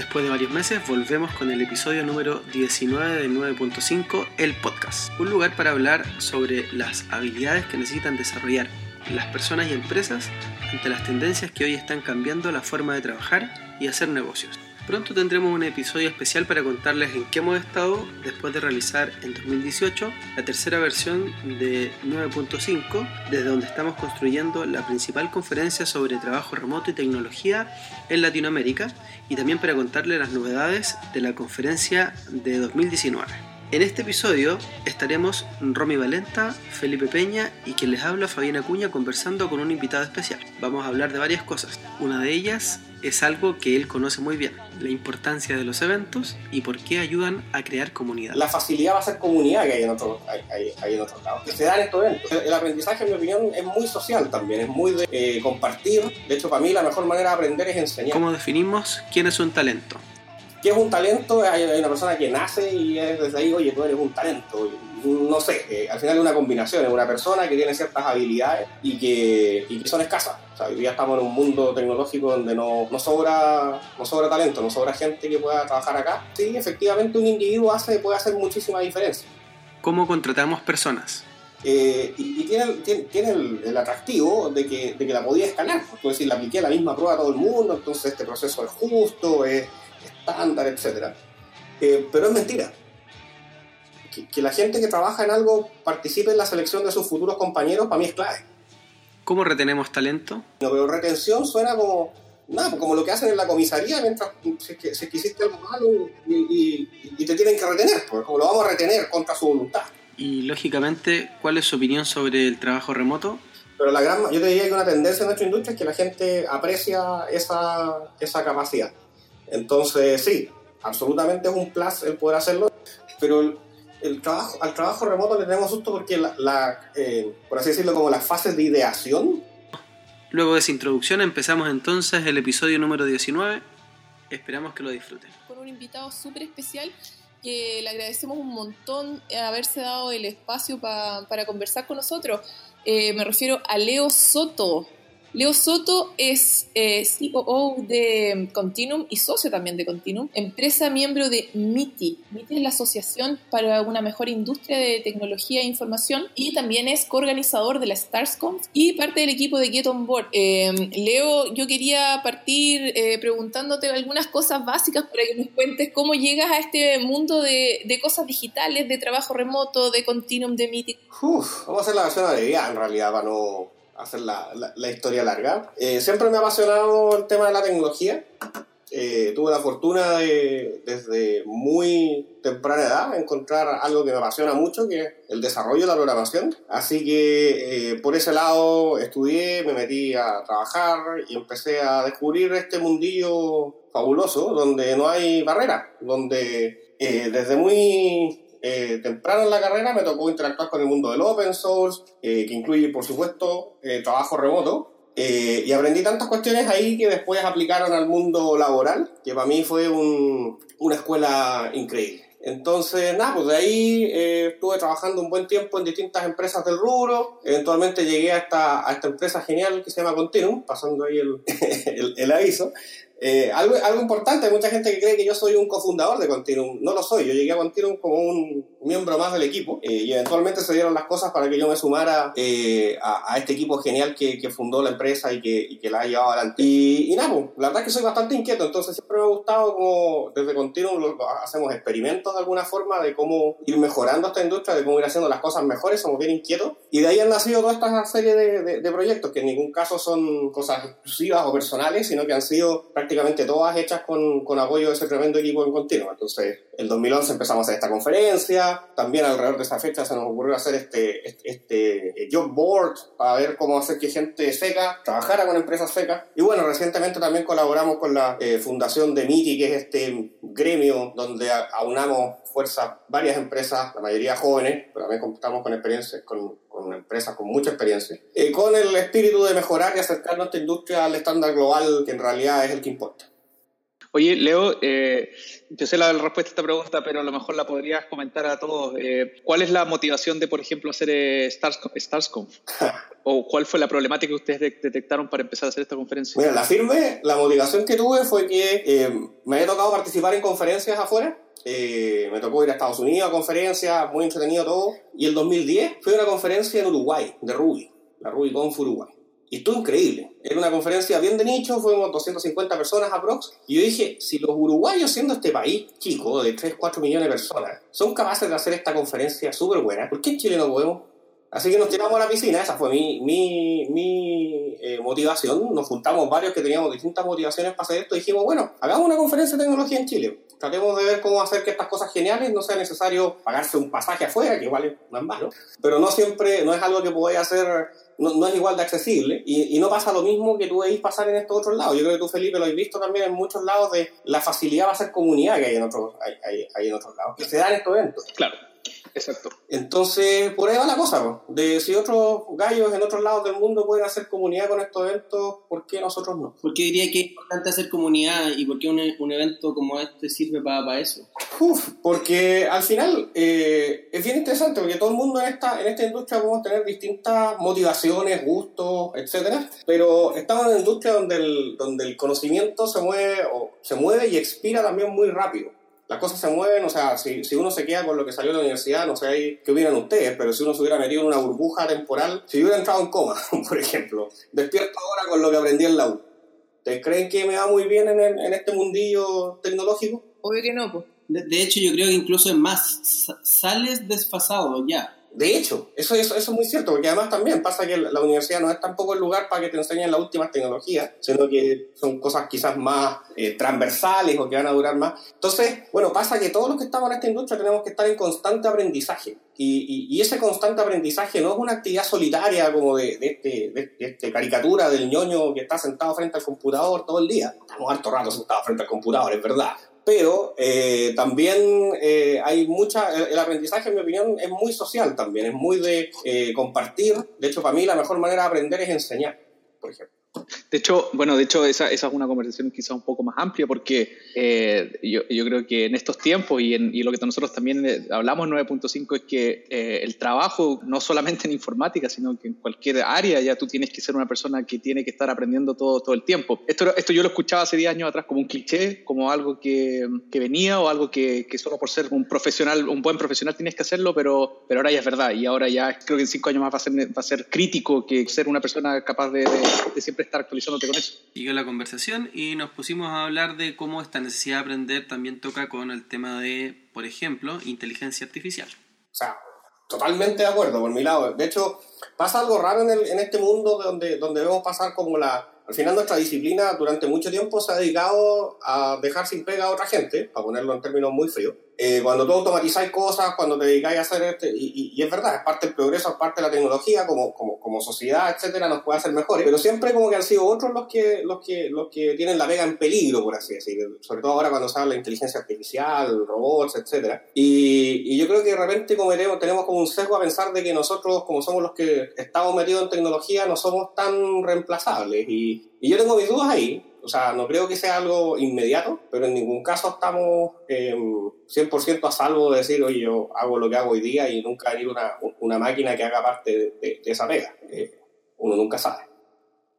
Después de varios meses volvemos con el episodio número 19 del 9.5, el podcast. Un lugar para hablar sobre las habilidades que necesitan desarrollar las personas y empresas ante las tendencias que hoy están cambiando la forma de trabajar y hacer negocios. Pronto tendremos un episodio especial para contarles en qué hemos estado después de realizar en 2018 la tercera versión de 9.5, desde donde estamos construyendo la principal conferencia sobre trabajo remoto y tecnología en Latinoamérica y también para contarles las novedades de la conferencia de 2019. En este episodio estaremos Romy Valenta, Felipe Peña y quien les habla Fabiana Cuña conversando con un invitado especial. Vamos a hablar de varias cosas. Una de ellas es algo que él conoce muy bien, la importancia de los eventos y por qué ayudan a crear comunidad. La facilidad va a ser comunidad que hay en otros hay, hay, en otro lados, que se dan estos eventos. El aprendizaje, en mi opinión, es muy social también, es muy de eh, compartir. De hecho, para mí la mejor manera de aprender es enseñar. ¿Cómo definimos quién es un talento? ¿Qué es un talento? Hay, una persona que nace y es desde ahí, oye, tú eres un talento. No sé, eh, al final es una combinación, es una persona que tiene ciertas habilidades y que, y que son escasas. O sea, hoy día estamos en un mundo tecnológico donde no, no, sobra, no sobra talento, no sobra gente que pueda trabajar acá. Sí, efectivamente un individuo hace, puede hacer muchísima diferencia. ¿Cómo contratamos personas? Eh, y, tiene, tiene, el, atractivo de que, de que la podía escalar. Es decir, la apliqué la misma prueba a todo el mundo, entonces este proceso es justo, es estándar, etc. Eh, pero es mentira. Que, la gente que trabaja en algo participe en la selección de sus futuros compañeros, para mí es clave. ¿Cómo retenemos talento? No, pero retención suena como, nada, como lo que hacen en la comisaría mientras si, si hiciste algo malo y, te tienen que retener, porque como lo vamos a retener contra su voluntad. Y lógicamente, ¿cuál es su opinión sobre el trabajo remoto? Pero la gran, yo te diría que una tendencia en nuestra industria es que la gente aprecia esa, esa capacidad. Entonces, sí, absolutamente es un plus el poder hacerlo, pero el, trabajo, al trabajo remoto le tenemos susto porque, la, eh, por así decirlo, como las fases de ideación. Luego de esa introducción empezamos entonces el episodio número 19. Esperamos que lo disfruten. Con un invitado súper especial que le agradecemos un montón haberse dado el espacio para conversar con nosotros. Eh, me refiero a Leo Soto. Leo Soto es eh, COO de Continuum y socio también de Continuum, empresa miembro de MITI. MITI es la Asociación para una Mejor Industria de Tecnología e Información y también es coorganizador de la StarsConf y parte del equipo de Get On Board. Em, Leo, yo quería partir eh, preguntándote algunas cosas básicas para que nos cuentes cómo llegas a este mundo de, cosas digitales, de trabajo remoto, de Continuum, de MITI. Uf, vamos a hacer la versión de en realidad para no hacer la, la, historia larga. Eh, siempre me ha apasionado el tema de la tecnología. Eh, tuve la fortuna de, desde muy temprana edad, encontrar algo que me apasiona mucho, que es el desarrollo de la programación. Así que eh, por ese lado estudié, me metí a trabajar y empecé a descubrir este mundillo fabuloso, donde no hay barreras, donde desde muy eh, temprano en la carrera me tocó interactuar con el mundo del open source, eh, que incluye, por supuesto, eh, trabajo remoto. y aprendí tantas cuestiones ahí que después aplicaron al mundo laboral, que para mí fue una escuela increíble. Entonces, nada, pues de ahí estuve trabajando un buen tiempo en distintas empresas del rubro. Eventualmente llegué a esta, a esta empresa genial que se llama Continuum, pasando ahí el, el, el aviso, eh, algo, algo importante, hay mucha gente que cree que yo soy un cofundador de Continuum. No lo soy, yo llegué a Continuum como un miembro más del equipo eh, y eventualmente se dieron las cosas para que yo me sumara eh, a, a, este equipo genial que, que, fundó la empresa y que, y que la ha llevado adelante. Y, y nada, pues, la verdad es que soy bastante inquieto, entonces siempre me ha gustado como desde Continuum hacemos experimentos de alguna forma de cómo ir mejorando esta industria, de cómo ir haciendo las cosas mejores, somos bien inquietos. Y de ahí han nacido toda esta serie de, de, de proyectos que en ningún caso son cosas exclusivas o personales, sino que han sido prácticamente todas hechas con, con apoyo de ese tremendo equipo en continuo. Entonces, el 2011 empezamos a hacer esta conferencia, también alrededor de esa fecha se nos ocurrió hacer este, este, este job board para ver cómo hacer que gente seca trabajara con empresas secas. Y bueno, recientemente también colaboramos con la eh, fundación de MITI, que es este gremio donde aunamos fuerzas varias empresas, la mayoría jóvenes, pero también contamos con experiencias, con, con empresas con mucha experiencia, eh, con el espíritu de mejorar y acercar nuestra industria al estándar global que en realidad es el que importa. Oye, Leo, eh, yo sé la respuesta a esta pregunta, pero a lo mejor la podrías comentar a todos. Eh, ¿Cuál es la motivación de, por ejemplo, hacer eh, StarsConf? ¿O cuál fue la problemática que ustedes detectaron para empezar a hacer esta conferencia? Mira, la firme, la motivación que tuve fue que eh, me había tocado participar en conferencias afuera. me tocó ir a Estados Unidos a conferencias, muy entretenido todo. Y el 2010 fue una conferencia en Uruguay, de Ruby, la RubyConf Uruguay. Y estuvo increíble. Era una conferencia bien de nicho, fuimos 250 personas aprox. Y yo dije, si los uruguayos, siendo este país chico, de 3, 4 millones de personas, son capaces de hacer esta conferencia súper buena, ¿por qué en Chile no podemos? Así que nos tiramos a la piscina, esa fue mi, mi, mi eh, motivación. Nos juntamos varios que teníamos distintas motivaciones para hacer esto y dijimos, bueno, hagamos una conferencia de tecnología en Chile. Tratemos de ver cómo hacer que estas cosas geniales no sea necesario pagarse un pasaje afuera, que igual es más malo, pero no siempre, no es algo que podáis hacer no, no, es igual de accesible y, no pasa lo mismo que tú veis pasar en estos otros lados. Yo creo que tú, Felipe, lo has visto también en muchos lados de la facilidad va a ser comunidad que hay en otros, hay, hay, hay en otros lados, que se da en estos eventos. Claro. Exacto. Entonces, por ahí va la cosa, de si otros gallos en otros lados del mundo pueden hacer comunidad con estos eventos, ¿por qué nosotros no? ¿Por qué diría que es importante hacer comunidad y por qué un, un evento como este sirve para, para eso? Uf, porque al final eh, es bien interesante, porque todo el mundo en esta, en esta industria podemos tener distintas motivaciones, gustos, etcétera, pero estamos en una industria donde el, donde el conocimiento se mueve, o se mueve y expira también muy rápido las cosas se mueven, o sea, si, si, uno se queda con lo que salió de la universidad, no sé qué hubieran ustedes, pero si uno se hubiera metido en una burbuja temporal, si hubiera entrado en coma, por ejemplo, despierto ahora con lo que aprendí en la U. ¿Te creen que me va muy bien en, el, en este mundillo tecnológico? Obvio que no, pues. De, de, hecho, yo creo que incluso es más, sales desfasado ya. De hecho, eso, eso, eso, es muy cierto, porque además también pasa que la universidad no es tampoco el lugar para que te enseñen las últimas tecnologías, sino que son cosas quizás más eh, transversales o que van a durar más. Entonces, bueno, pasa que todos los que estamos en esta industria tenemos que estar en constante aprendizaje. Y, y, ese constante aprendizaje no es una actividad solitaria como de, este, de este caricatura del ñoño que está sentado frente al computador todo el día. Estamos harto rato sentados frente al computador, es verdad pero eh, también eh, hay mucha, el, aprendizaje en mi opinión es muy social también, es muy de eh, compartir, de hecho para mí la mejor manera de aprender es enseñar, por ejemplo. De hecho, bueno, de hecho esa, esa es una conversación quizá un poco más amplia porque eh, yo, yo, creo que en estos tiempos y, en, y lo que nosotros también eh, hablamos en 9.5 es que eh, el trabajo, no solamente en informática, sino que en cualquier área ya tú tienes que ser una persona que tiene que estar aprendiendo todo, todo el tiempo. Esto, esto yo lo escuchaba hace 10 años atrás como un cliché, como algo que, que venía o algo que, que, solo por ser un profesional, un buen profesional tienes que hacerlo, pero, pero ahora ya es verdad y ahora ya creo que en 5 años más va a, ser, va a ser crítico que ser una persona capaz de, de, de siempre estar actualizándote con eso. Siguió la conversación y nos pusimos a hablar de cómo esta necesidad de aprender también toca con el tema de, por ejemplo, inteligencia artificial. O sea, totalmente de acuerdo por mi lado. De hecho, pasa algo raro en, el, en este mundo donde, donde vemos pasar como la... Al final nuestra disciplina durante mucho tiempo se ha dedicado a dejar sin pega a otra gente, para ponerlo en términos muy fríos. Eh, cuando tú automatizáis cosas, cuando te dedicáis a hacer este, y, es verdad, es parte del progreso, es parte de la tecnología, como, como, como sociedad, etcétera, nos puede hacer mejores, pero siempre como que han sido otros los que, los que, los que tienen la pega en peligro, por así decirlo, sobre todo ahora cuando se habla de inteligencia artificial, robots, etcétera, y, yo creo que de repente tenemos, como un sesgo a pensar de que nosotros, como somos los que estamos metidos en tecnología, no somos tan reemplazables, y yo tengo mis dudas ahí, o sea, no creo que sea algo inmediato, pero en ningún caso estamos eh, 100% a salvo de decir, oye, yo hago lo que hago hoy día y nunca hay una, una máquina que haga parte de, esa pega. Uno nunca sabe.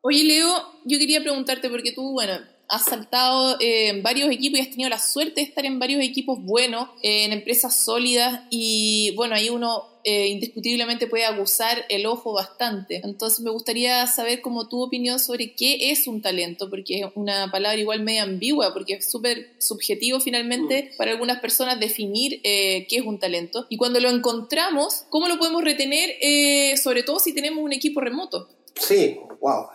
Oye, Leo, yo quería preguntarte, porque tú, bueno, has saltado eh, en varios equipos y has tenido la suerte de estar en varios equipos buenos, eh, en empresas sólidas y bueno, ahí uno eh, indiscutiblemente puede aguzar el ojo bastante. Entonces me gustaría saber como tu opinión sobre qué es un talento, porque es una palabra igual medio ambigua, porque es súper subjetivo finalmente mm. para algunas personas definir qué es un talento. Y cuando lo encontramos, ¿cómo lo podemos retener, sobre todo si tenemos un equipo remoto? Sí, wow.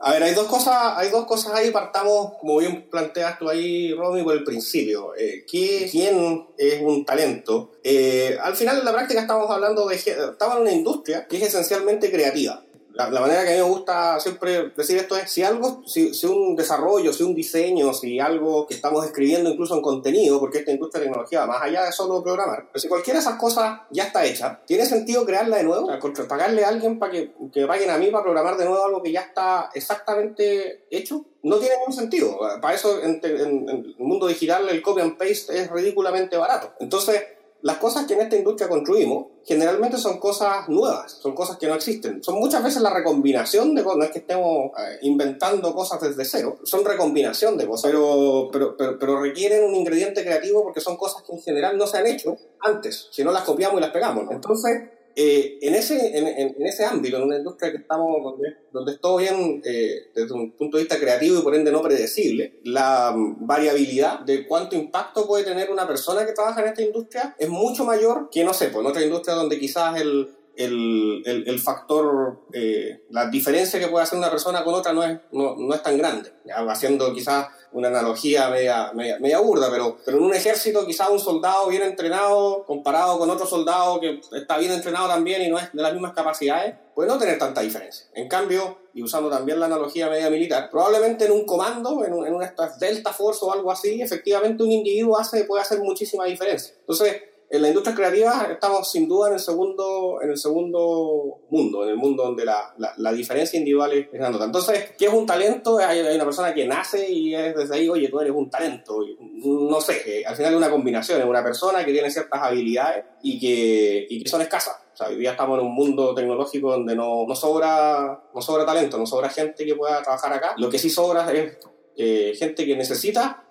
A ver, hay dos cosas, hay dos cosas ahí, partamos, como bien planteas tú ahí, Romy, por el principio. Eh, ¿qué, ¿Quién es un talento? Eh, al final, en la práctica, estamos hablando de, estamos en una industria que es esencialmente creativa. La, manera que a mí me gusta siempre decir esto es, si algo, si, si, un desarrollo, si un diseño, si algo que estamos escribiendo incluso en contenido, porque esta industria de tecnología más allá de solo programar, pero si cualquiera de esas cosas ya está hecha, ¿tiene sentido crearla de nuevo? O sea, pagarle a alguien para que, que paguen a mí para programar de nuevo algo que ya está exactamente hecho? no tiene ningún sentido. Para eso, en, en, el mundo digital, el copy and paste es ridículamente barato. Entonces, las cosas que en esta industria construimos generalmente son cosas nuevas, son cosas que no existen. Son muchas veces la recombinación de cosas, no es que estemos eh, inventando cosas desde cero, son recombinación de cosas, pero, pero, pero, requieren un ingrediente creativo porque son cosas que en general no se han hecho antes, si no las copiamos y las pegamos. Entonces, eh, en, ese, en, en, ese ámbito, en una industria que estamos, donde, donde es todo bien eh, desde un punto de vista creativo y por ende no predecible, la variabilidad de cuánto impacto puede tener una persona que trabaja en esta industria es mucho mayor que, no sé, pues en otra industria donde quizás el, el, el, el factor, eh, la diferencia que puede hacer una persona con otra no es, no, no es tan grande, haciendo quizás una analogía media, media, burda, pero, pero en un ejército quizás un soldado bien entrenado comparado con otro soldado que está bien entrenado también y no es de las mismas capacidades, puede no tener tanta diferencia. En cambio, y usando también la analogía media militar, probablemente en un comando, en, un, en una Delta Force o algo así, efectivamente un individuo hace, puede hacer muchísima diferencia. Entonces, en la industria creativa estamos sin duda en el segundo, en el segundo mundo, en el mundo donde la, la, diferencia individual es grande. Entonces, ¿qué es un talento? Hay, una persona que nace y es desde ahí, oye, tú eres un talento. No sé, al final es una combinación, es una persona que tiene ciertas habilidades y que, y que son escasas. O sea, hoy día estamos en un mundo tecnológico donde no, no, sobra, no sobra talento, no sobra gente que pueda trabajar acá. Lo que sí sobra es eh, gente que necesita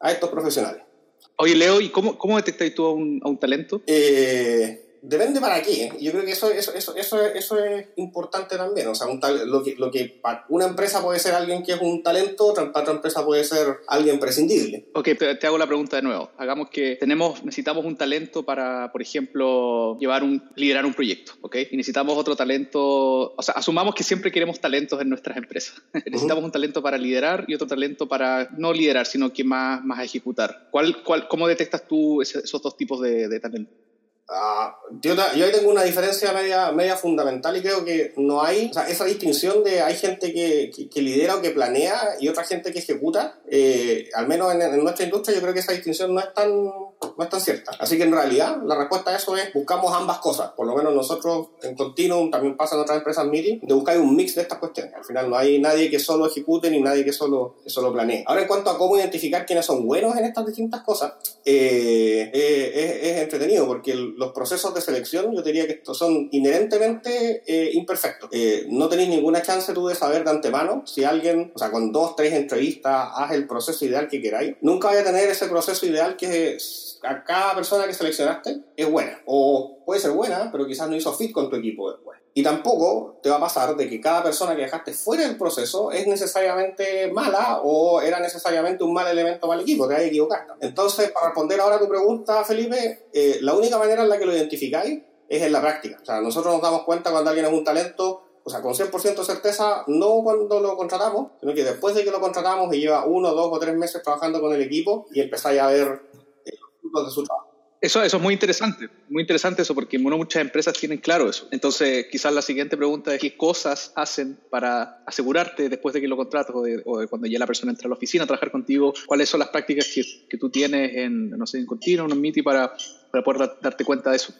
a estos profesionales. Oye, Leo, ¿y cómo, cómo detectáis tú a un, a un talento? Eh, depende para qué. Yo creo que eso, eso, eso, eso, eso es importante también. O sea, un tal, lo, que, lo que para una empresa puede ser alguien que es un talento, otra, para otra empresa puede ser alguien prescindible. Ok, te, hago la pregunta de nuevo. Hagamos que tenemos, necesitamos un talento para, por ejemplo, llevar un, liderar un proyecto, ¿ok? Y necesitamos otro talento, o sea, asumamos que siempre queremos talentos en nuestras empresas. necesitamos un talento para liderar y otro talento para no liderar, sino que más, más ejecutar. ¿Cuál, cuál, ¿Cómo detectas tú esos dos tipos de, de talento? Ah, yo, ahí tengo una diferencia media, media fundamental y creo que no hay esa distinción de hay gente que, que, lidera o que planea y otra gente que ejecuta. Eh, al menos en, nuestra industria yo creo que esa distinción no es tan no es tan cierta. Así que en realidad la respuesta a eso es buscamos ambas cosas. Por lo menos nosotros en Continuum, también pasa en otras empresas meeting, de buscar un mix de estas cuestiones. Al final no hay nadie que solo ejecute ni nadie que solo, que solo planee. Ahora en cuanto a cómo identificar quiénes son buenos en estas distintas cosas, eh, eh, es, entretenido porque los procesos de selección yo diría que estos son inherentemente eh, imperfectos. no tenéis ninguna chance tú de saber de antemano si alguien, o sea, con dos, tres entrevistas, haz el proceso ideal que queráis. Nunca vaya a tener ese proceso ideal que a cada persona que seleccionaste es buena. O puede ser buena, pero quizás no hizo fit con tu equipo después. Y tampoco te va a pasar de que cada persona que dejaste fuera del proceso es necesariamente mala o era necesariamente un mal elemento el equipo, te hay que equivocar. Entonces, para responder ahora a tu pregunta, Felipe, eh, la única manera en la que lo identificáis es en la práctica. O sea, nosotros nos damos cuenta cuando alguien es un talento o sea, con 100% de certeza, no cuando lo contratamos, sino que después de que lo contratamos y lleva uno, dos o tres meses trabajando con el equipo y empezáis a ver de su trabajo. Eso, eso es muy interesante, muy interesante eso, porque no muchas empresas tienen claro eso. Entonces, quizás la siguiente pregunta es qué cosas hacen para asegurarte después de que lo contratas o de, cuando ya la persona entra a la oficina a trabajar contigo, cuáles son las prácticas que, que tú tienes en, no sé, en Continuum, en Miti, para, para poder darte cuenta de eso.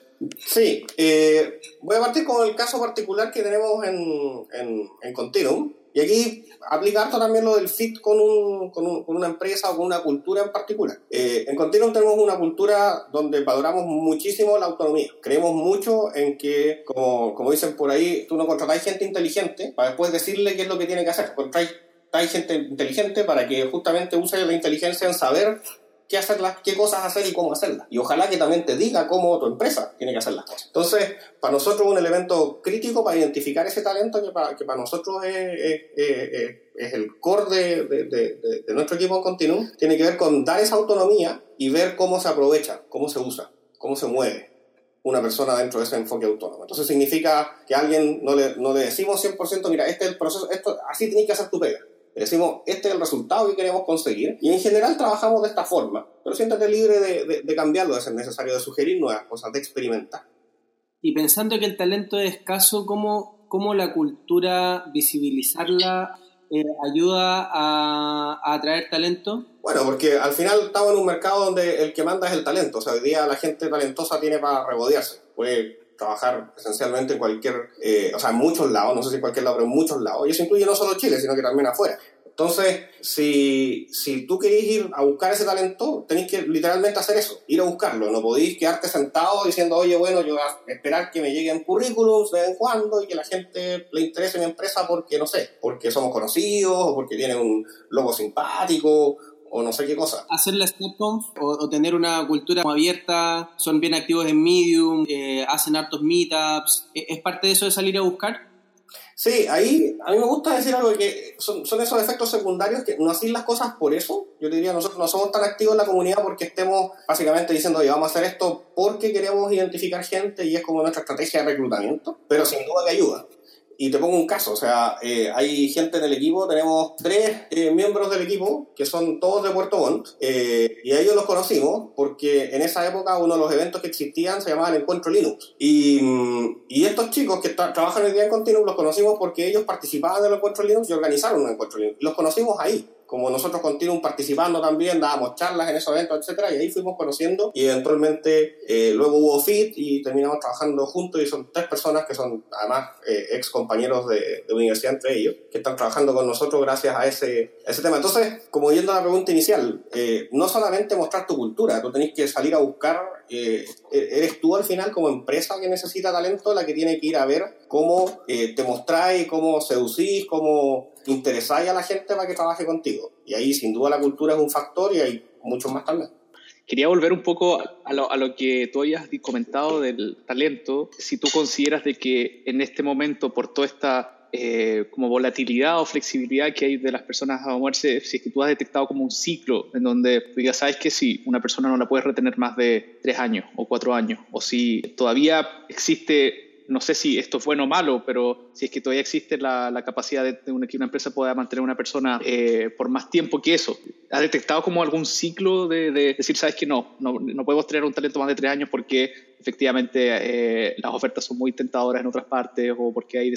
Sí, eh, voy a partir con el caso particular que tenemos en, en, en Continuum. Y aquí aplicar también lo del fit con, un, con, un, con, una empresa o con una cultura en particular. Eh, en Continuum tenemos una cultura donde valoramos muchísimo la autonomía. Creemos mucho en que, como, como dicen por ahí, tú no contratáis gente inteligente para después decirle qué es lo que tiene que hacer. Contratáis gente inteligente para que justamente use la inteligencia en saber qué, hacerlas, qué cosas hacer y cómo hacerlas. Y ojalá que también te diga cómo tu empresa tiene que hacer las cosas. Entonces, para nosotros un elemento crítico para identificar ese talento que para, que para nosotros es, es, el core de, de, nuestro equipo en Continuum, tiene que ver con dar esa autonomía y ver cómo se aprovecha, cómo se usa, cómo se mueve una persona dentro de ese enfoque autónomo. Entonces significa que a alguien no le, no le decimos 100%, mira, este es el proceso, esto, así tienes que hacer tu pega decimos, este es el resultado que queremos conseguir. Y en general trabajamos de esta forma, pero siéntate libre de, de, cambiarlo, de ser necesario, de sugerir nuevas cosas, de experimentar. Y pensando que el talento es escaso, ¿cómo cómo la cultura, visibilizarla, eh, ayuda a, atraer talento? Bueno, porque al final estamos en un mercado donde el que manda es el talento. O sea, hoy día la gente talentosa tiene para regodearse. Puede trabajar esencialmente en cualquier, eh, o sea, en muchos lados, no sé si en cualquier lado, pero en muchos lados. Y eso incluye no solo Chile, sino que también afuera. Entonces, si, si tú querés ir a buscar ese talento, tenéis que literalmente hacer eso, ir a buscarlo. No podéis quedarte sentado diciendo, oye, bueno, yo voy a esperar que me lleguen currículums de vez en cuando y que la gente le interese mi empresa porque, no sé, porque somos conocidos o porque tiene un logo simpático o no sé qué cosa. Hacer la SnapConf o, tener una cultura abierta, son bien activos en Medium, eh, hacen hartos meetups, ¿es parte de eso de salir a buscar? Sí, ahí a mí me gusta decir algo que son, son esos efectos secundarios que no hacen las cosas por eso. Yo te diría, nosotros no somos tan activos en la comunidad porque estemos básicamente diciendo, oye, vamos a hacer esto porque queremos identificar gente y es como nuestra estrategia de reclutamiento, pero sin duda que ayuda. Y te pongo un caso, o sea, eh, hay gente en el equipo, tenemos tres eh, miembros del equipo que son todos de Puerto Montt, eh, y a ellos los conocimos porque en esa época uno de los eventos que existían se llamaba el Encuentro Linux. Y, mm, y estos chicos que trabajan el día en continuo los conocimos porque ellos participaban del Encuentro Linux y organizaron un Encuentro Linux. Los conocimos ahí como nosotros continuamos participando también, dábamos charlas en esos eventos, etcétera, y ahí fuimos conociendo y eventualmente eh, luego hubo FIT y terminamos trabajando juntos y son tres personas que son además eh, ex compañeros de, universidad entre ellos, que están trabajando con nosotros gracias a ese, ese tema. Entonces, como yendo a la pregunta inicial, eh, no solamente mostrar tu cultura, tú tenés que salir a buscar, e-, eres tú al final como empresa que necesita talento la que tiene que ir a ver cómo te mostráis, cómo seducís, cómo interesáis a la gente para que trabaje contigo. Y ahí sin duda la cultura es un factor y hay muchos más también. Quería volver un poco a lo, a lo, que tú habías comentado del talento. Si tú consideras de que en este momento, por toda esta eh, como volatilidad o flexibilidad que hay de las personas a moverse, si es que tú has detectado como un ciclo en donde digas, sabes que si una persona no la puedes retener más de tres años o cuatro años, o si todavía existe no sé si esto es bueno o malo, pero si es que todavía existe la, la capacidad de, una, que una empresa pueda mantener a una persona eh, por más tiempo que eso, ¿ha detectado como algún ciclo de, decir, sabes que no, no, no, podemos tener un talento más de tres años porque efectivamente eh, las ofertas son muy tentadoras en otras partes o porque hay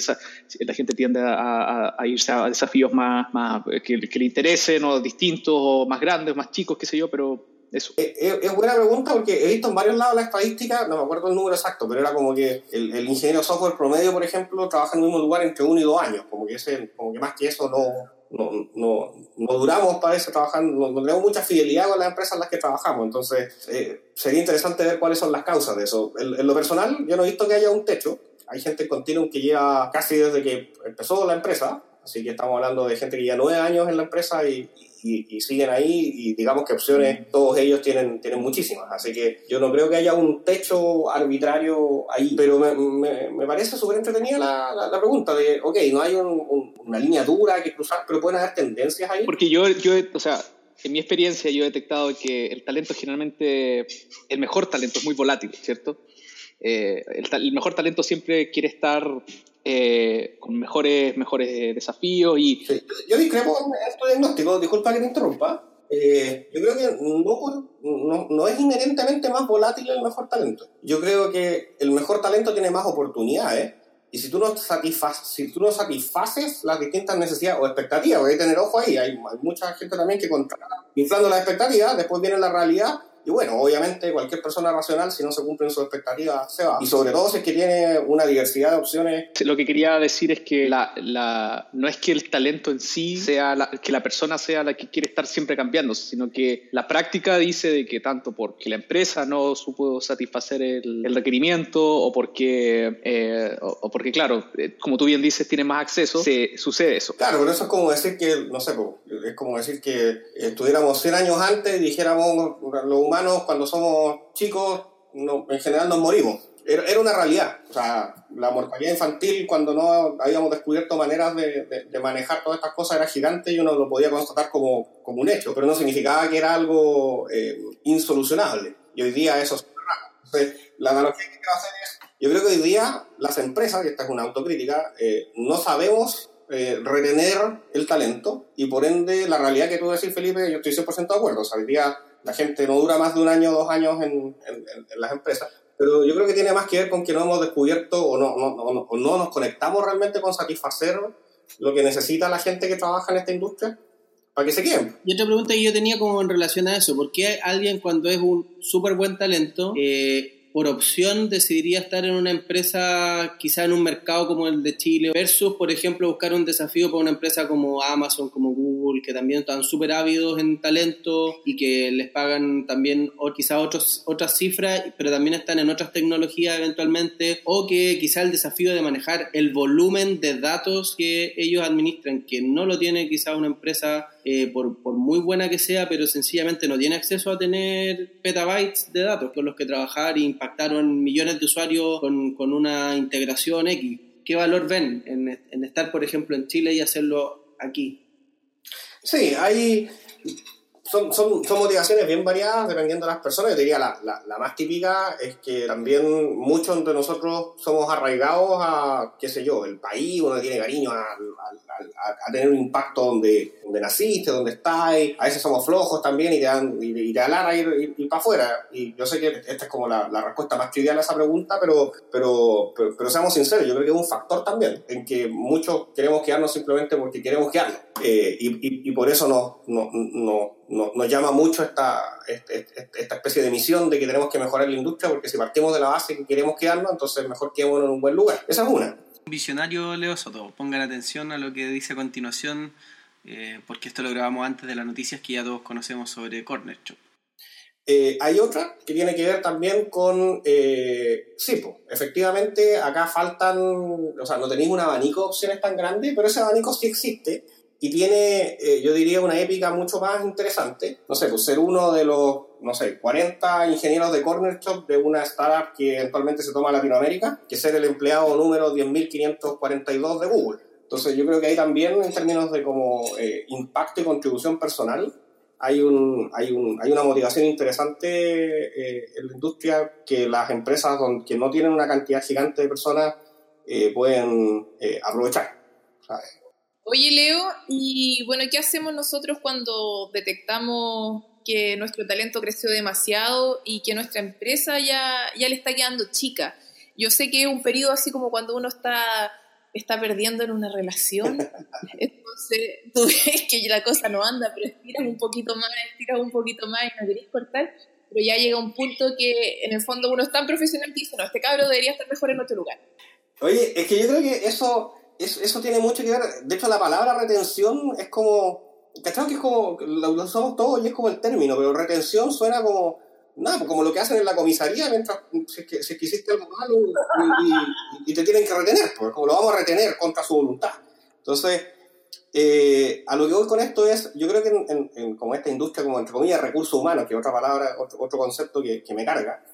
la gente tiende a, a, irse a desafíos más, más que, que, le interesen o distintos o más grandes, más chicos, qué sé yo, pero es, es, buena pregunta porque he visto en varios lados la estadística, no me acuerdo el número exacto, pero era como que el, el ingeniero software promedio, por ejemplo, trabaja en el mismo lugar entre uno y dos años, como que, ese, como que más que eso no, no, no, no duramos, parece, trabajando, no, tenemos mucha fidelidad con las empresas en las que trabajamos, entonces eh, sería interesante ver cuáles son las causas de eso. En, en, lo personal, yo no he visto que haya un techo, hay gente en continuum que lleva casi desde que empezó la empresa, así que estamos hablando de gente que lleva nueve años en la empresa y, y, siguen ahí y digamos que opciones todos ellos tienen, tienen muchísimas. Así que yo no creo que haya un techo arbitrario ahí, pero me, me, parece súper entretenida la, la, pregunta de, ok, no hay una línea dura que cruzar, pero pueden haber tendencias ahí. Porque yo, yo, o sea, en mi experiencia yo he detectado que el talento generalmente, el mejor talento es muy volátil, ¿cierto? Eh, el, el, mejor talento siempre quiere estar eh, con mejores, mejores desafíos y... Yo discrepo en este diagnóstico, disculpa que te interrumpa. Eh, yo creo que no, no, no, es inherentemente más volátil el mejor talento. Yo creo que el mejor talento tiene más oportunidades y si tú no, satisfaces, si tú no satisfaces las distintas necesidades o expectativas, porque hay que tener ojo ahí, hay, hay mucha gente también que contrata inflando las expectativas, después viene la realidad y bueno, obviamente cualquier persona racional, si no se cumplen sus expectativas, se va. Y sobre todo si es que tiene una diversidad de opciones. Lo que quería decir es que la, la, no es que el talento en sí sea la, que la persona sea la que quiere estar siempre cambiando, sino que la práctica dice de que tanto porque la empresa no supo satisfacer el, el requerimiento o porque, eh, o, porque, claro, eh, como tú bien dices, tiene más acceso, se, sucede eso. Claro, pero eso es como decir que, no sé, es como decir que estuviéramos 100 años antes y dijéramos lo humanos cuando somos chicos, no, en general nos morimos. Era, era, una realidad. O sea, la mortalidad infantil, cuando no habíamos descubierto maneras de, de, manejar todas estas cosas, era gigante y uno lo podía constatar como, como un hecho, pero no significaba que era algo eh, insolucionable. Y hoy día eso es Entonces, la analogía que quiero hacer es, yo creo que hoy día las empresas, y esta es una autocrítica, eh, no sabemos eh, retener el talento y por ende la realidad que tú decís, Felipe, yo estoy 100% de acuerdo. O sea, hoy día la gente no dura más de un año o dos años en, las empresas, pero yo creo que tiene más que ver con que no hemos descubierto o no, no, no nos conectamos realmente con satisfacer lo que necesita la gente que trabaja en esta industria para que se queden. Y otra pregunta que yo tenía como en relación a eso, ¿por qué alguien cuando es un súper buen talento eh, por opción decidiría estar en una empresa, quizá en un mercado como el de Chile, versus, por ejemplo, buscar un desafío para una empresa como Amazon, como Google, que también están súper ávidos en talento y que les pagan también, o quizá otros, otras cifras, pero también están en otras tecnologías eventualmente, o que quizá el desafío de manejar el volumen de datos que ellos administran, que no lo tiene quizá una empresa eh, por, por, muy buena que sea, pero sencillamente no tiene acceso a tener petabytes de datos con los que trabajar e impactaron millones de usuarios con, una integración X. ¿Qué valor ven en, en, estar, por ejemplo, en Chile y hacerlo aquí? Sí, hay, son, son, son, motivaciones bien variadas dependiendo de las personas. Yo diría la, la, más típica es que también muchos de nosotros somos arraigados a, qué sé yo, el país, uno tiene cariño a, a tener un impacto donde, donde naciste, donde estás. A veces somos flojos también y te dan y, y te alara ir, ir, para afuera. Y yo sé que esta es como la, respuesta más trivial a esa pregunta, pero, pero, pero, pero, seamos sinceros, yo creo que es un factor también en que muchos queremos quedarnos simplemente porque queremos quedarnos. Eh, y, y, y, por eso no, no, no nos llama mucho esta, este, este, esta especie de misión de que tenemos que mejorar la industria, porque si partimos de la base que queremos quedarnos, entonces mejor quedémonos en un buen lugar. Esa es una. Visionario Leo Soto, pongan atención a lo que dice a continuación, eh, porque esto lo grabamos antes de las noticias que ya todos conocemos sobre Corner Shop. Eh, hay otra que tiene que ver también con eh, Sipo. Efectivamente, acá faltan, o sea, no tenéis un abanico de opciones tan grande, pero ese abanico sí existe y tiene, eh, yo diría, una épica mucho más interesante. No sé, pues ser uno de los, no sé, 40 ingenieros de Corner Shop de una startup que eventualmente se toma a Latinoamérica, que ser el empleado número 10.542 de Google. Entonces yo creo que ahí también, en términos de como eh, impacto y contribución personal, hay, un, hay, un, hay una motivación interesante eh, en la industria que las empresas don, que no tienen una cantidad gigante de personas eh, pueden eh, aprovechar. Oye, Leo, y bueno, ¿qué hacemos nosotros cuando detectamos que nuestro talento creció demasiado y que nuestra empresa ya, ya le está quedando chica? Yo sé que es un periodo así como cuando uno está, está perdiendo en una relación, entonces tú ves que la cosa no anda, pero estiras un poquito más, estiras un poquito más y no querés cortar, pero ya llega un punto que en el fondo uno es tan profesional que dice, no, este cabro debería estar mejor en otro lugar. Oye, es que yo creo que eso eso, eso, tiene mucho que ver. De hecho, la palabra retención es como. ¿Cachai? Que es como. Lo usamos todos y es como el término, pero retención suena como. Nada, pues como lo que hacen en la comisaría mientras. Si es que, si es que hiciste algo malo y, y, y, te tienen que retener, pues como lo vamos a retener contra su voluntad. Entonces. Eh, a lo que voy con esto es, yo creo que en, en, en, como esta industria, como entre comillas, recursos humanos, que otra palabra, otro, otro concepto que, que me carga,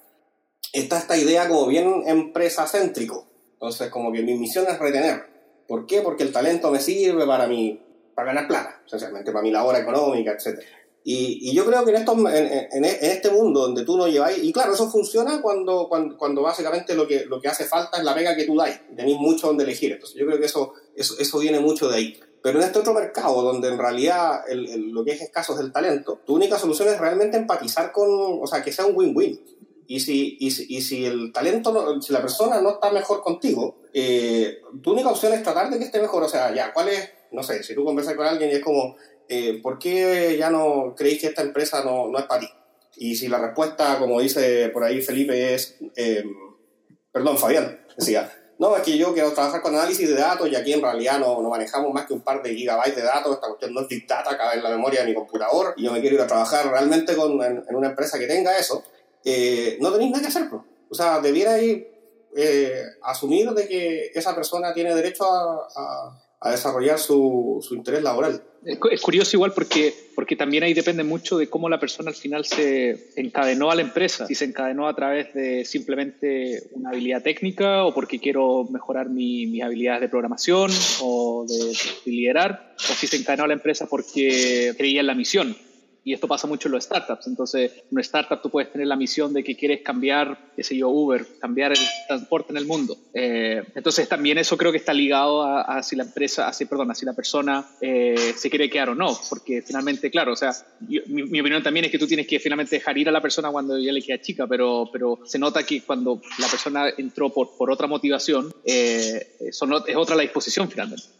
está esta idea como bien empresa céntrico. Entonces, como que mi misión es retener ¿Por qué? Porque el talento me sirve para, mi, para ganar plata, esencialmente, para mi labor económica, etc. Y, y yo creo que en, estos, en, en, en, este mundo donde tú no lleváis, y claro, eso funciona cuando, cuando, cuando básicamente lo que, lo que hace falta es la pega que tú dais, tenéis mucho donde elegir. Entonces yo creo que eso, eso, eso viene mucho de ahí. Pero en este otro mercado, donde en realidad el, el, lo que es escaso es el talento, tu única solución es realmente empatizar con, o sea, que sea un win-win. Y si, y, si, y si el talento, no, si la persona no está mejor contigo, eh, tu única opción es tratar de que esté mejor. O sea, ya, ¿cuál es? No sé, si tú conversas con alguien y es como, eh, ¿por qué ya no creéis que esta empresa no, no es para ti? Y si la respuesta, como dice por ahí Felipe, es, eh, perdón, Fabián, decía, no, es que yo quiero trabajar con análisis de datos y aquí en realidad no, no, manejamos más que un par de gigabytes de datos, esta cuestión no es big data, cabe en la memoria de mi computador y yo me quiero ir a trabajar realmente con, en, una empresa que tenga eso eh, no tenéis nada que hacer. Pues. O sea, debierais eh, asumir de que esa persona tiene derecho a, a desarrollar su, su, interés laboral. Es curioso igual porque, porque también ahí depende mucho de cómo la persona al final se encadenó a la empresa. Si se encadenó a través de simplemente una habilidad técnica o porque quiero mejorar mi, mis habilidades de programación o de, de liderar, o si se encadenó a la empresa porque creía en la misión Y esto pasa mucho en los startups. Entonces, en una startup tú puedes tener la misión de que quieres cambiar, qué sé yo, Uber, cambiar el transporte en el mundo. Eh, entonces, también eso creo que está ligado a, si la empresa, a si, perdón, a si la persona eh, se quiere quedar o no. Porque finalmente, claro, o sea, mi, mi, opinión también es que tú tienes que finalmente dejar ir a la persona cuando ya le queda chica, pero, pero se nota que cuando la persona entró por, por otra motivación, eh, es otra la disposición finalmente.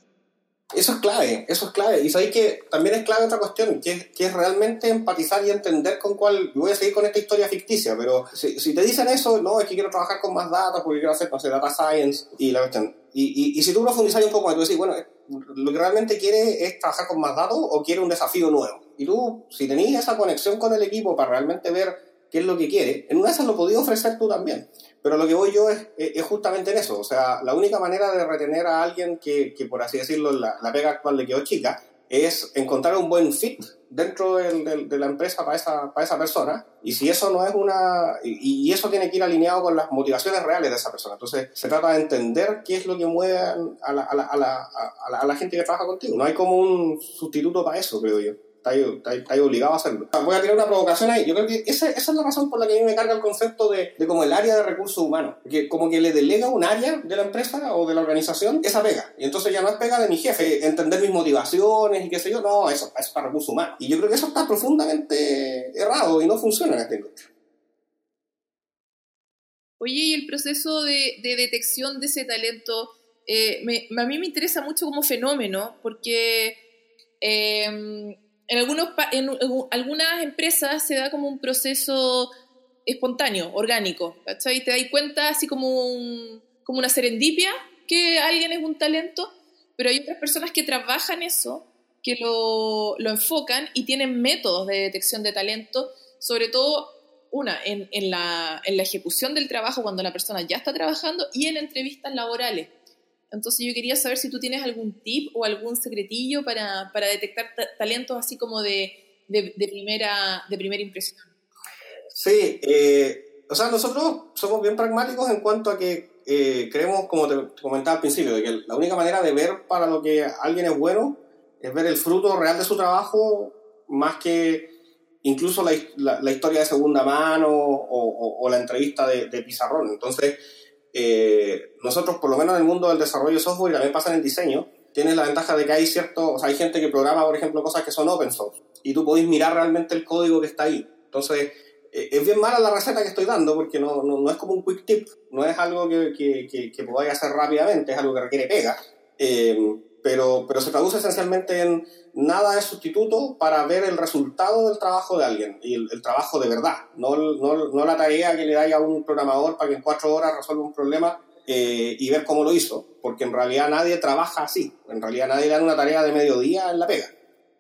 Eso es clave, eso es clave. Y sabéis que también es clave otra cuestión, que es, que es realmente empatizar y entender con cuál. Voy a seguir con esta historia ficticia, pero si, te dicen eso, no, es que quiero trabajar con más datos porque quiero hacer, no sé, data science y la cuestión. Y, y, y si tú profundizas un poco más, tú decís, bueno, lo que realmente quiere es trabajar con más datos o quiere un desafío nuevo. Y tú, si tenías esa conexión con el equipo para realmente ver qué es lo que quiere, en una de esas lo podías ofrecer tú también. Pero lo que voy yo es, es, justamente en eso. O sea, la única manera de retener a alguien que, que por así decirlo, la, la, pega actual le quedó chica, es encontrar un buen fit dentro de, de la empresa para esa, para esa persona. Y si eso no es una. Y, y, eso tiene que ir alineado con las motivaciones reales de esa persona. Entonces, se trata de entender qué es lo que mueve a la, a la, a la, a la gente que trabaja contigo. No hay como un sustituto para eso, creo yo estáis, obligado a hacerlo. Voy a tirar una provocación ahí. Yo creo que esa, es la razón por la que a mí me carga el concepto de, como el área de recursos humanos. Que como que le delega un área de la empresa o de la organización esa pega. Y entonces ya no es pega de mi jefe, entender mis motivaciones y qué sé yo. No, eso, es para recursos humanos. Y yo creo que eso está profundamente errado y no funciona en esta industria. Oye, y el proceso de, de detección de ese talento, eh, a mí me interesa mucho como fenómeno, porque eh, en, algunos, en, algunas empresas se da como un proceso espontáneo, orgánico, ¿cachai? Te das cuenta así como, un, como una serendipia que alguien es un talento, pero hay otras personas que trabajan eso, que lo, lo enfocan y tienen métodos de detección de talento, sobre todo una, en, en, la, en la ejecución del trabajo cuando la persona ya está trabajando y en entrevistas laborales. Entonces yo quería saber si tú tienes algún tip o algún secretillo para, para detectar talentos así como de, de, primera, de primera impresión. Sí, eh, o sea, nosotros somos bien pragmáticos en cuanto a que eh, creemos, como te comentaba al principio, de que la única manera de ver para lo que alguien es bueno es ver el fruto real de su trabajo más que incluso la, la, historia de segunda mano o, o, la entrevista de, de pizarrón. Entonces, eh, nosotros, por lo menos en el mundo del desarrollo de software y también pasa en el diseño, tienes la ventaja de que hay cierto, o sea, hay gente que programa, por ejemplo, cosas que son open source y tú podés mirar realmente el código que está ahí. Entonces, eh, es bien mala la receta que estoy dando porque no, no, no es como un quick tip, no es algo que, que, que, podáis hacer rápidamente, es algo que requiere pega. Eh, pero, pero se traduce esencialmente en nada es sustituto para ver el resultado del trabajo de alguien y el, trabajo de verdad, no, no, no, la tarea que le da a un programador para que en cuatro horas resuelva un problema eh, y ver cómo lo hizo, porque en realidad nadie trabaja así, en realidad nadie da una tarea de mediodía en la pega.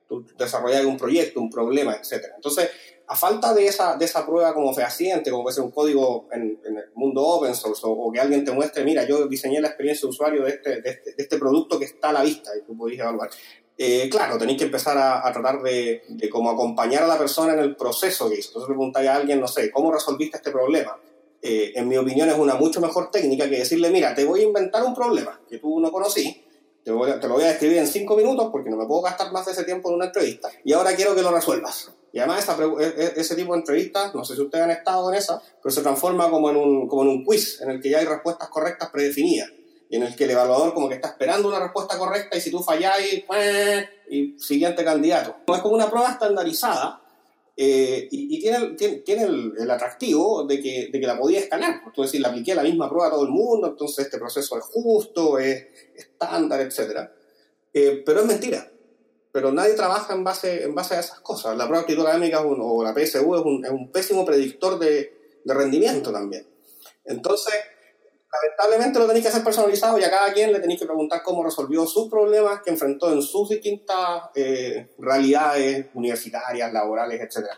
Tú desarrollas un proyecto, un problema, etc. Entonces, a falta de esa, de esa prueba como fehaciente, como puede ser un código en, en el mundo open source, o, que alguien te muestre, mira, yo diseñé la experiencia de usuario de este, de este, de este producto que está a la vista y tú podés evaluar. Eh, claro, tenéis que empezar a, a tratar de, de como acompañar a la persona en el proceso que hizo. Entonces preguntáis a alguien, no sé, ¿cómo resolviste este problema? Eh, en mi opinión es una mucho mejor técnica que decirle, mira, te voy a inventar un problema que tú no conocí, te, voy a, te lo voy a describir en cinco minutos porque no me puedo gastar más de ese tiempo en una entrevista y ahora quiero que lo resuelvas. Y además esa, e, e, ese tipo de entrevistas, no sé si ustedes han estado en esa, pero se transforma como en, un, como en un quiz en el que ya hay respuestas correctas predefinidas y en el que el evaluador como que está esperando una respuesta correcta y si tú falláis, pues, y siguiente candidato. Es como una prueba estandarizada eh, y, y, tiene, tiene, tiene el, el, atractivo de que, de que la podía escanear. Tú decir, la apliqué la misma prueba a todo el mundo, entonces este proceso es justo, es estándar, etc. Eh, pero es mentira pero nadie trabaja en base, en base a esas cosas. La prueba académica o la PSU es un, es un pésimo predictor de, de, rendimiento también. Entonces, lamentablemente lo tenéis que hacer personalizado y a cada quien le tenéis que preguntar cómo resolvió sus problemas que enfrentó en sus distintas eh, realidades universitarias, laborales, etc.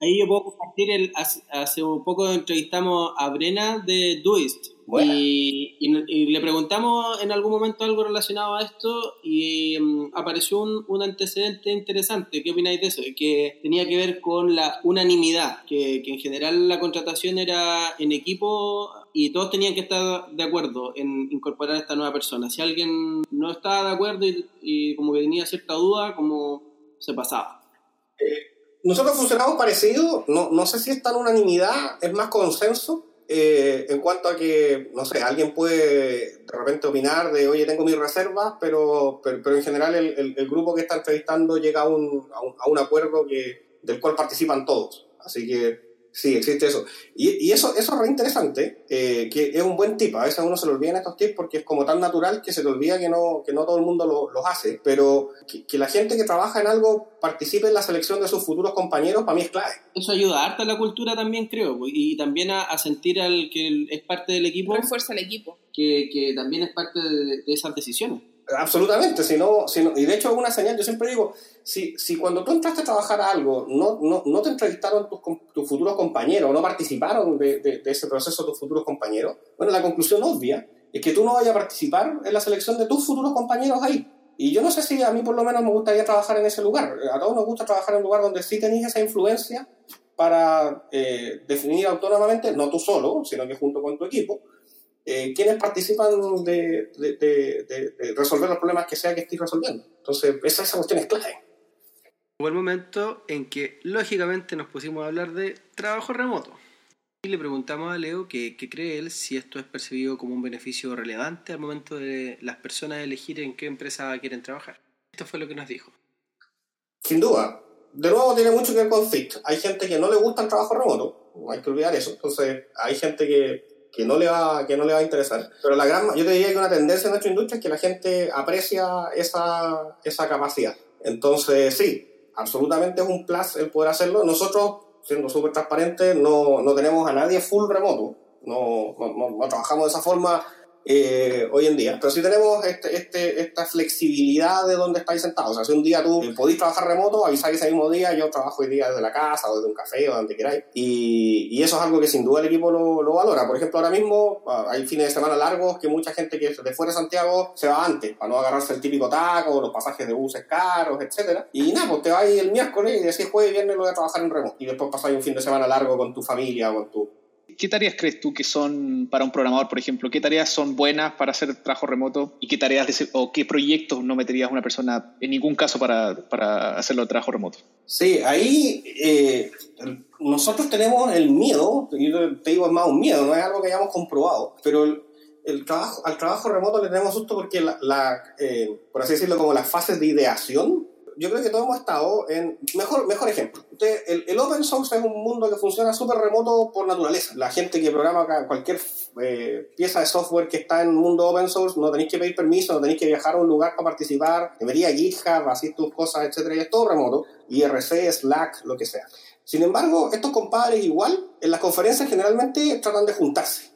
Ahí yo puedo compartir, el, hace, hace un poco entrevistamos a Brena de Doist y, y, le preguntamos en algún momento algo relacionado a esto y um, apareció un, un, antecedente interesante. ¿Qué opináis de eso? Que tenía que ver con la unanimidad, que, que, en general la contratación era en equipo y todos tenían que estar de acuerdo en incorporar a esta nueva persona. Si alguien no estaba de acuerdo y, y como que tenía cierta duda, como se pasaba. Eh nosotros funcionamos parecido, no, no sé si es tan unanimidad, es más consenso, eh, en cuanto a que, no sé, alguien puede de repente opinar de, oye, tengo mis reservas, pero, pero, en general el, el, grupo que está entrevistando llega a un, a un, a un acuerdo que, del cual participan todos. Así que Sí, existe eso. Y, y eso, eso es re interesante, eh, que es un buen tip. A veces a uno se le olvidan estos tips porque es como tan natural que se le olvida que no, que no todo el mundo lo, los hace. Pero que, la gente que trabaja en algo participe en la selección de sus futuros compañeros, para mí es clave. Eso ayuda harta a la cultura también, creo. Y también a, sentir al que es parte del equipo. Refuerza el equipo. Que, que también es parte de esas decisiones. Absolutamente, si no, y de hecho es una señal, yo siempre digo, si, si cuando tú entraste a trabajar algo, no, no, no te entrevistaron tus, tus futuros compañeros, no participaron de, de, ese proceso tus futuros compañeros, bueno, la conclusión obvia es que tú no vayas a participar en la selección de tus futuros compañeros ahí. Y yo no sé si a mí por lo menos me gustaría trabajar en ese lugar. A todos nos gusta trabajar en un lugar donde sí tenéis esa influencia para eh, definir autónomamente, no tú solo, sino que junto con tu equipo, eh, quienes participan de, resolver los problemas que sea que estéis resolviendo. Entonces, esa, esa cuestión es clave. Hubo el momento en que, lógicamente, nos pusimos a hablar de trabajo remoto. Y le preguntamos a Leo qué cree él si esto es percibido como un beneficio relevante al momento de las personas elegir en qué empresa quieren trabajar. Esto fue lo que nos dijo. Sin duda. De nuevo, tiene mucho que ver con fit. Hay gente que no le gusta el trabajo remoto, no hay que olvidar eso. Entonces, hay gente que que no le va, que no le va a interesar. Pero la gran, yo te diría que una tendencia en nuestra industria es que la gente aprecia esa, esa capacidad. Entonces, sí, absolutamente es un plus el poder hacerlo. Nosotros, siendo súper transparentes, no, no tenemos a nadie full remoto. No, no, no, trabajamos de esa forma eh, hoy en día. Pero sí tenemos este, este, esta flexibilidad de dónde estáis sentados. O sea, si un día tú podéis trabajar remoto, avisáis ese mismo día, yo trabajo hoy día desde la casa o desde un café o donde queráis. Y, y eso es algo que sin duda el equipo lo, lo, valora. Por ejemplo, ahora mismo ah, hay fines de semana largos que mucha gente que es de fuera de Santiago se va antes, para no agarrarse el típico taco, los pasajes de buses caros, etc. Y nada, pues te vas el miércoles y decís jueves y viernes lo voy a trabajar en remoto. Y después pasáis un fin de semana largo con tu familia o con tu ¿Qué tareas crees tú que son para un programador, por ejemplo? ¿Qué tareas son buenas para hacer trabajo remoto? ¿Y qué tareas o qué proyectos no meterías una persona en ningún caso para, para hacerlo de trabajo remoto? Sí, ahí eh, nosotros tenemos el miedo, yo te digo es más un miedo, no es algo que hayamos comprobado, pero el, trabajo, al trabajo remoto le tenemos susto porque, la, eh, por así decirlo, como las fases de ideación yo creo que todos hemos estado en... Mejor, mejor ejemplo. El, open source es un mundo que funciona súper remoto por naturaleza. La gente que programa cualquier eh, pieza de software que está en un mundo open source, no tenéis que pedir permiso, no tenéis que viajar a un lugar para participar, debería GitHub, así tus cosas, etcétera, y es todo remoto. IRC, Slack, lo que sea. Sin embargo, estos compadres igual, en las conferencias generalmente tratan de juntarse.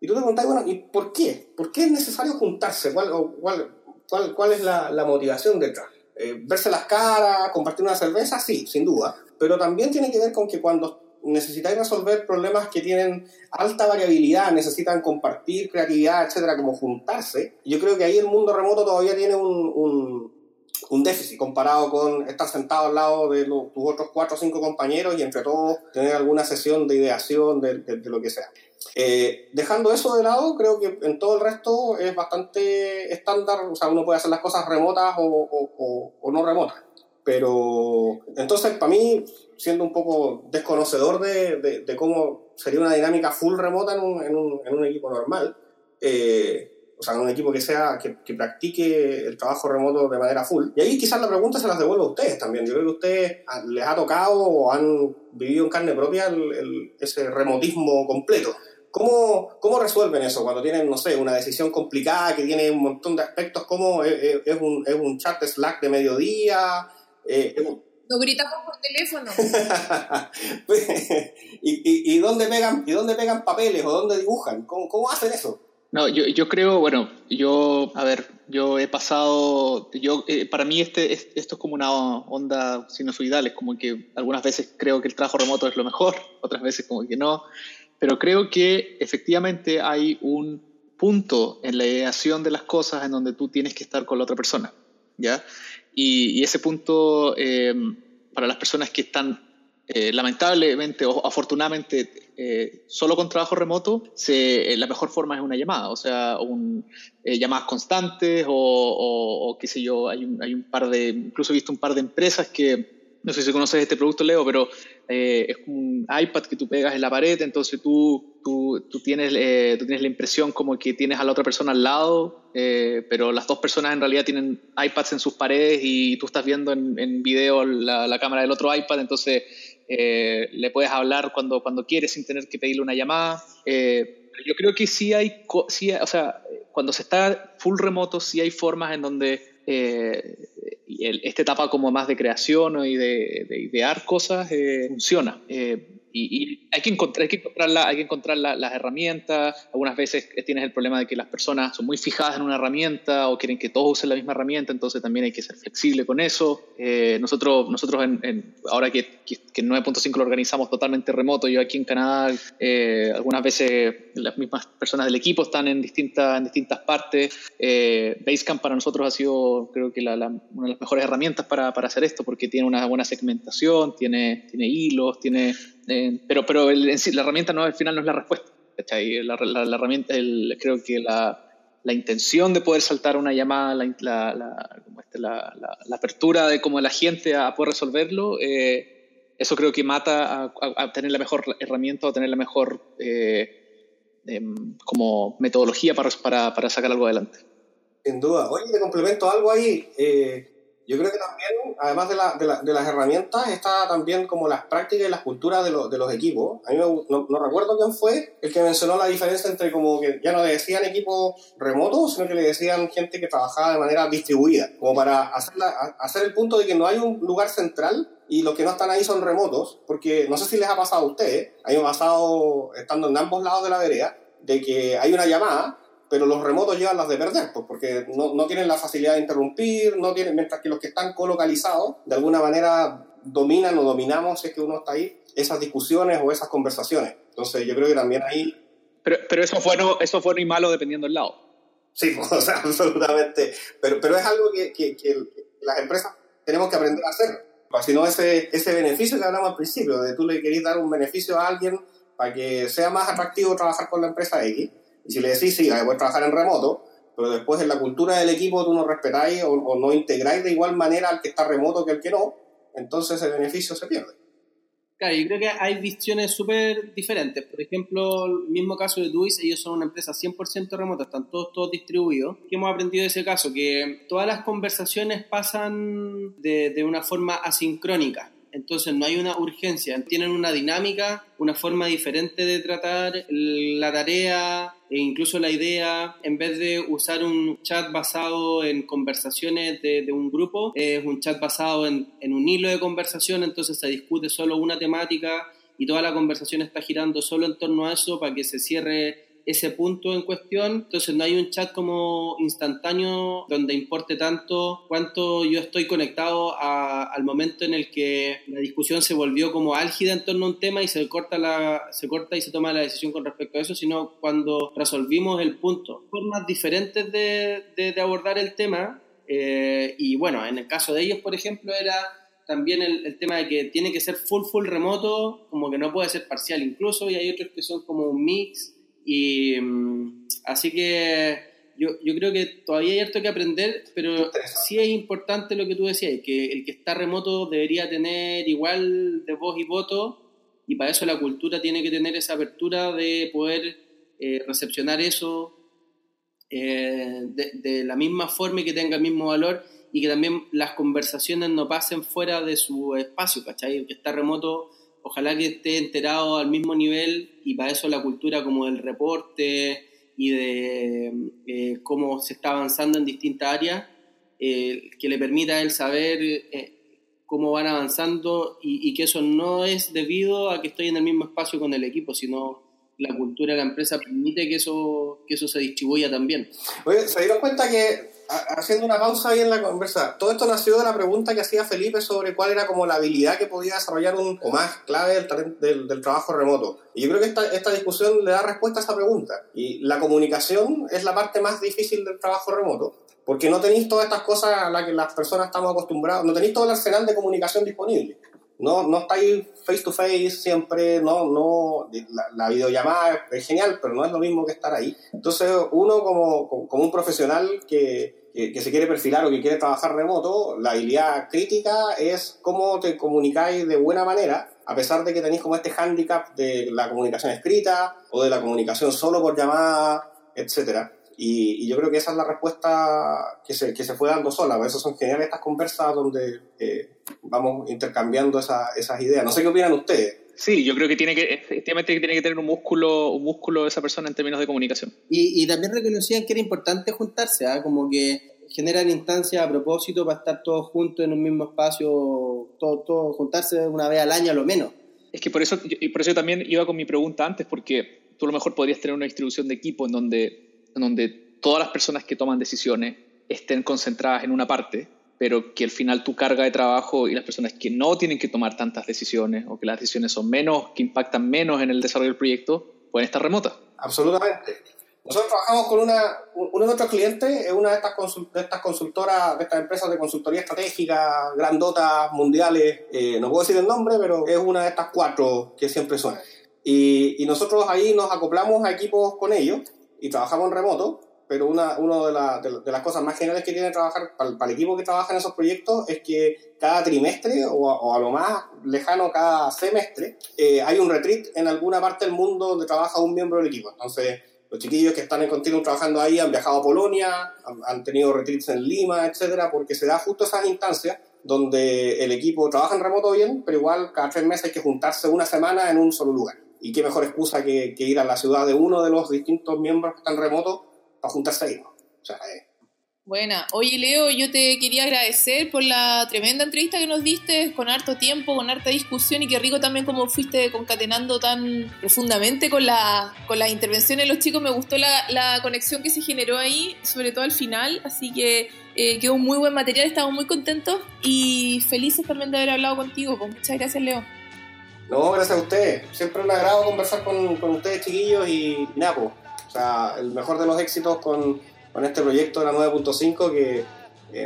Y tú te preguntas, bueno, ¿y por qué? ¿Por qué es necesario juntarse? ¿Cuál, cuál, cuál, cuál es la motivación detrás? Eh, verse las caras, compartir una cerveza, sí, sin duda, pero también tiene que ver con que cuando necesitáis resolver problemas que tienen alta variabilidad, necesitan compartir creatividad, etcétera, como juntarse, yo creo que ahí el mundo remoto todavía tiene un, un, déficit comparado con estar sentado al lado de tus otros cuatro o cinco compañeros y entre todos tener alguna sesión de ideación de lo que sea. Eh, dejando eso de lado, creo que en todo el resto es bastante estándar, o sea, uno puede hacer las cosas remotas o, o, no remotas. Pero entonces, para mí, siendo un poco desconocedor de, de, cómo sería una dinámica full remota en un, en un, en un equipo normal, eh, o sea, en un equipo que sea que, que, practique el trabajo remoto de manera full. Y ahí quizás la pregunta se las devuelvo a ustedes también. Yo creo que a ustedes les ha tocado o han vivido en carne propia el, ese remotismo completo. ¿Cómo, ¿Cómo resuelven eso cuando tienen, no sé, una decisión complicada que tiene un montón de aspectos? ¿Cómo es, un, es un chat Slack de mediodía? Eh, Nos gritamos por teléfono. ¿Y, y, dónde pegan, ¿Y dónde pegan papeles o dónde dibujan? ¿Cómo, cómo hacen eso? No, yo, yo creo, bueno, yo, a ver, yo he pasado, yo, eh, para mí este, esto es como una onda sinusoidal, es como que algunas veces creo que el trabajo remoto es lo mejor, otras veces como que no. Pero creo que efectivamente hay un punto en la ideación de las cosas en donde tú tienes que estar con la otra persona, ¿ya? Y, ese punto, eh, para las personas que están eh, lamentablemente o afortunadamente eh, solo con trabajo remoto, se, la mejor forma es una llamada, o sea, un, llamadas constantes o, o, qué sé yo, hay un, hay un par de, incluso he visto un par de empresas que no sé si conoces este producto, Leo, pero eh, es un iPad que tú pegas en la pared, entonces tú, tú, tú tienes, eh, tú tienes la impresión como que tienes a la otra persona al lado, eh, pero las dos personas en realidad tienen iPads en sus paredes y tú estás viendo en, en video la, la, cámara del otro iPad, entonces le puedes hablar cuando, cuando quieres sin tener que pedirle una llamada. yo creo que sí hay, sí, o sea, cuando se está full remoto, sí hay formas en donde eh, esta etapa como más de creación y de, de idear cosas eh, funciona. Eh, y, hay que encontrar, hay que encontrar, hay que encontrar las herramientas. Algunas veces tienes el problema de que las personas son muy fijadas en una herramienta o quieren que todos usen la misma herramienta, entonces también hay que ser flexible con eso. Eh, nosotros, nosotros en, ahora que, que, 9.5 lo organizamos totalmente remoto, yo aquí en Canadá, eh, algunas veces las mismas personas del equipo están en distintas, en distintas partes. Eh, Basecamp para nosotros ha sido, creo que, la, una de las mejores herramientas para, para hacer esto, porque tiene una buena segmentación, tiene, tiene hilos, tiene eh, pero pero el, la herramienta no, al final no es la respuesta. La, la, herramienta, el, creo que la, la, intención de poder saltar una llamada, la, este, la, apertura de como la gente a poder resolverlo, eh, eso creo que mata a, tener la mejor herramienta o tener la mejor eh, em, como metodología para, para, para, sacar algo adelante. Sin duda. Oye, te complemento algo ahí. Yo creo que también, además de, la, de, la, de, las herramientas, está también como las prácticas y las culturas de, de los equipos. A mí no, no, recuerdo quién fue el que mencionó la diferencia entre como que ya no le decían equipos remotos, sino que le decían gente que trabajaba de manera distribuida, como para hacer, hacer el punto de que no hay un lugar central y los que no están ahí son remotos, porque no sé si les ha pasado a ustedes, a mí me ha pasado estando en ambos lados de la vereda, de que hay una llamada pero los remotos llevan las de perder, pues, porque no, no, tienen la facilidad de interrumpir, no tienen, mientras que los que están colocalizados, de alguna manera dominan o dominamos, si es que uno está ahí, esas discusiones o esas conversaciones. Entonces yo creo que también ahí... Pero, pero eso, fue no, eso fue no y malo dependiendo del lado. Sí, o sea, absolutamente. Pero, pero es algo que, que, que las empresas tenemos que aprender a hacer. Si no, ese, ese beneficio que hablamos al principio, de tú le querés dar un beneficio a alguien para que sea más atractivo trabajar con la empresa X, y si le decís, sí, puedes trabajar en remoto, pero después en la cultura del equipo tú no respetáis o, no integráis de igual manera al que está remoto que el que no, entonces el beneficio se pierde. Claro, yo creo que hay visiones súper diferentes. Por ejemplo, el mismo caso de Duis, ellos son una empresa 100% remota, están todos, todos distribuidos. ¿Qué hemos aprendido de ese caso? Que todas las conversaciones pasan de una forma asincrónica entonces no hay una urgencia, tienen una dinámica, una forma diferente de tratar la tarea e incluso la idea, en vez de usar un chat basado en conversaciones de, un grupo, es un chat basado en, un hilo de conversación, entonces se discute solo una temática y toda la conversación está girando solo en torno a eso para que se cierre ese punto en cuestión. Entonces no hay un chat como instantáneo donde importe tanto cuánto yo estoy conectado al momento en el que la discusión se volvió como álgida en torno a un tema y se corta, la, se corta y se toma la decisión con respecto a eso, sino cuando resolvimos el punto. Formas diferentes de, de, abordar el tema. Eh, y bueno, en el caso de ellos, por ejemplo, era también el, el, tema de que tiene que ser full, full remoto, como que no puede ser parcial incluso, y hay otros que son como un mix, y mm, así que yo, yo, creo que todavía hay harto que aprender, pero sí es importante lo que tú decías, que el que está remoto debería tener igual de voz y voto, y para eso la cultura tiene que tener esa apertura de poder eh, recepcionar eso eh, de, de, la misma forma y que tenga el mismo valor, y que también las conversaciones no pasen fuera de su espacio, ¿cachai? El que está remoto ojalá que esté enterado al mismo nivel y para eso la cultura como del reporte y de eh, cómo se está avanzando en distintas áreas, eh, que le permita a él saber eh, cómo van avanzando y, y, que eso no es debido a que estoy en el mismo espacio con el equipo, sino la cultura de la empresa permite que eso, que eso se distribuya también. Oye, ¿se dieron cuenta que haciendo una pausa ahí en la conversa, todo esto nació de la pregunta que hacía Felipe sobre cuál era como la habilidad que podía desarrollar un, o más clave del, del, trabajo remoto. Y yo creo que esta, esta, discusión le da respuesta a esa pregunta. Y la comunicación es la parte más difícil del trabajo remoto, porque no tenéis todas estas cosas a las que las personas estamos acostumbrados, no tenéis todo el arsenal de comunicación disponible. No, no estáis face to face siempre, no, no, la, la, videollamada es genial, pero no es lo mismo que estar ahí. Entonces uno como, como un profesional que, que, se quiere perfilar o que quiere trabajar remoto, la habilidad crítica es cómo te comunicáis de buena manera, a pesar de que tenéis como este hándicap de la comunicación escrita o de la comunicación solo por llamada, etcétera. Y, yo creo que esa es la respuesta que se, que se fue dando sola. Por eso son geniales estas conversas donde eh, vamos intercambiando esas ideas. No sé qué opinan ustedes. Sí, yo creo que tiene que, efectivamente tiene que tener un músculo, un músculo esa persona en términos de comunicación. Y, y también reconocían que era importante juntarse, ¿ah? como que generan instancias a propósito para estar todos juntos en un mismo espacio, todos todo, juntarse una vez al año a lo menos. Es que por eso, y por eso también iba con mi pregunta antes, porque tú a lo mejor podrías tener una distribución de equipo en donde, en donde todas las personas que toman decisiones estén concentradas en una parte pero que al final tu carga de trabajo y las personas que no tienen que tomar tantas decisiones o que las decisiones son menos, que impactan menos en el desarrollo del proyecto, pueden estar remotas. Absolutamente. Nosotros trabajamos con una, uno de nuestros clientes, es una de estas, de estas consultoras, de estas empresas de consultoría estratégica, grandotas, mundiales, eh, no puedo decir el nombre, pero es una de estas cuatro que siempre suenan. Y, y nosotros ahí nos acoplamos a equipos con ellos y trabajamos en remoto pero una, una de, de, las cosas más generales que tiene trabajar para, el equipo que trabaja en esos proyectos es que cada trimestre o a, lo más lejano cada semestre eh, hay un retreat en alguna parte del mundo donde trabaja un miembro del equipo. Entonces, los chiquillos que están en continuo trabajando ahí han viajado a Polonia, han, tenido retreats en Lima, etcétera, porque se da justo esas instancias donde el equipo trabaja en remoto bien, pero igual cada tres meses hay que juntarse una semana en un solo lugar. Y qué mejor excusa que ir a la ciudad de uno de los distintos miembros que están remotos para juntarse ahí. O sea, eh. Buena. Oye, Leo, yo te quería agradecer por la tremenda entrevista que nos diste, con harto tiempo, con harta discusión y qué rico también como fuiste concatenando tan profundamente con, la, con las intervenciones de los chicos. Me gustó la, la conexión que se generó ahí, sobre todo al final. Así que eh, quedó un muy buen material, estamos muy contentos y felices también de haber hablado contigo. Pues muchas gracias, Leo. No, gracias a ustedes. Siempre un agrado conversar con, con ustedes, chiquillos, y Napo. Pues, o sea, el mejor de los éxitos con, con este proyecto de la 9.5 que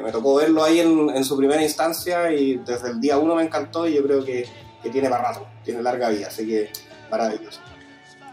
me tocó verlo ahí en, en, su primera instancia y desde el día uno me encantó y yo creo que, que tiene para rato, tiene larga vida, así que maravilloso.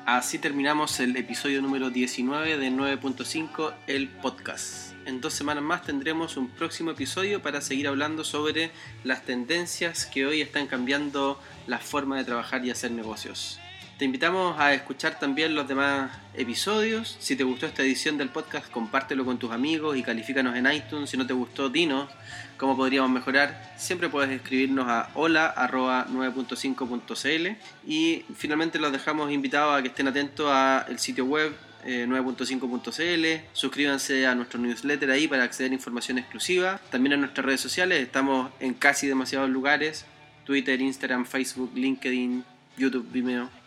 Así terminamos el episodio número 19 de 9.5, el podcast. En dos semanas más tendremos un próximo episodio para seguir hablando sobre las tendencias que hoy están cambiando la forma de trabajar y hacer negocios. Te invitamos a escuchar también los demás episodios. Si te gustó esta edición del podcast, compártelo con tus amigos y califícanos en iTunes. Si no te gustó, dinos cómo podríamos mejorar. Siempre puedes escribirnos a hola.9.5.cl y finalmente los dejamos invitados a que estén atentos al sitio web 9.5.cl. Eh, Suscríbanse a nuestro newsletter ahí para acceder a información exclusiva. También en nuestras redes sociales estamos en casi demasiados lugares. Twitter, Instagram, Facebook, LinkedIn, YouTube, Vimeo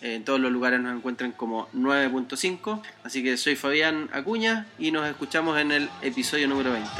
en todos los lugares nos encuentran como 9.5. Así que soy Fabián Acuña y nos escuchamos en el episodio número 20.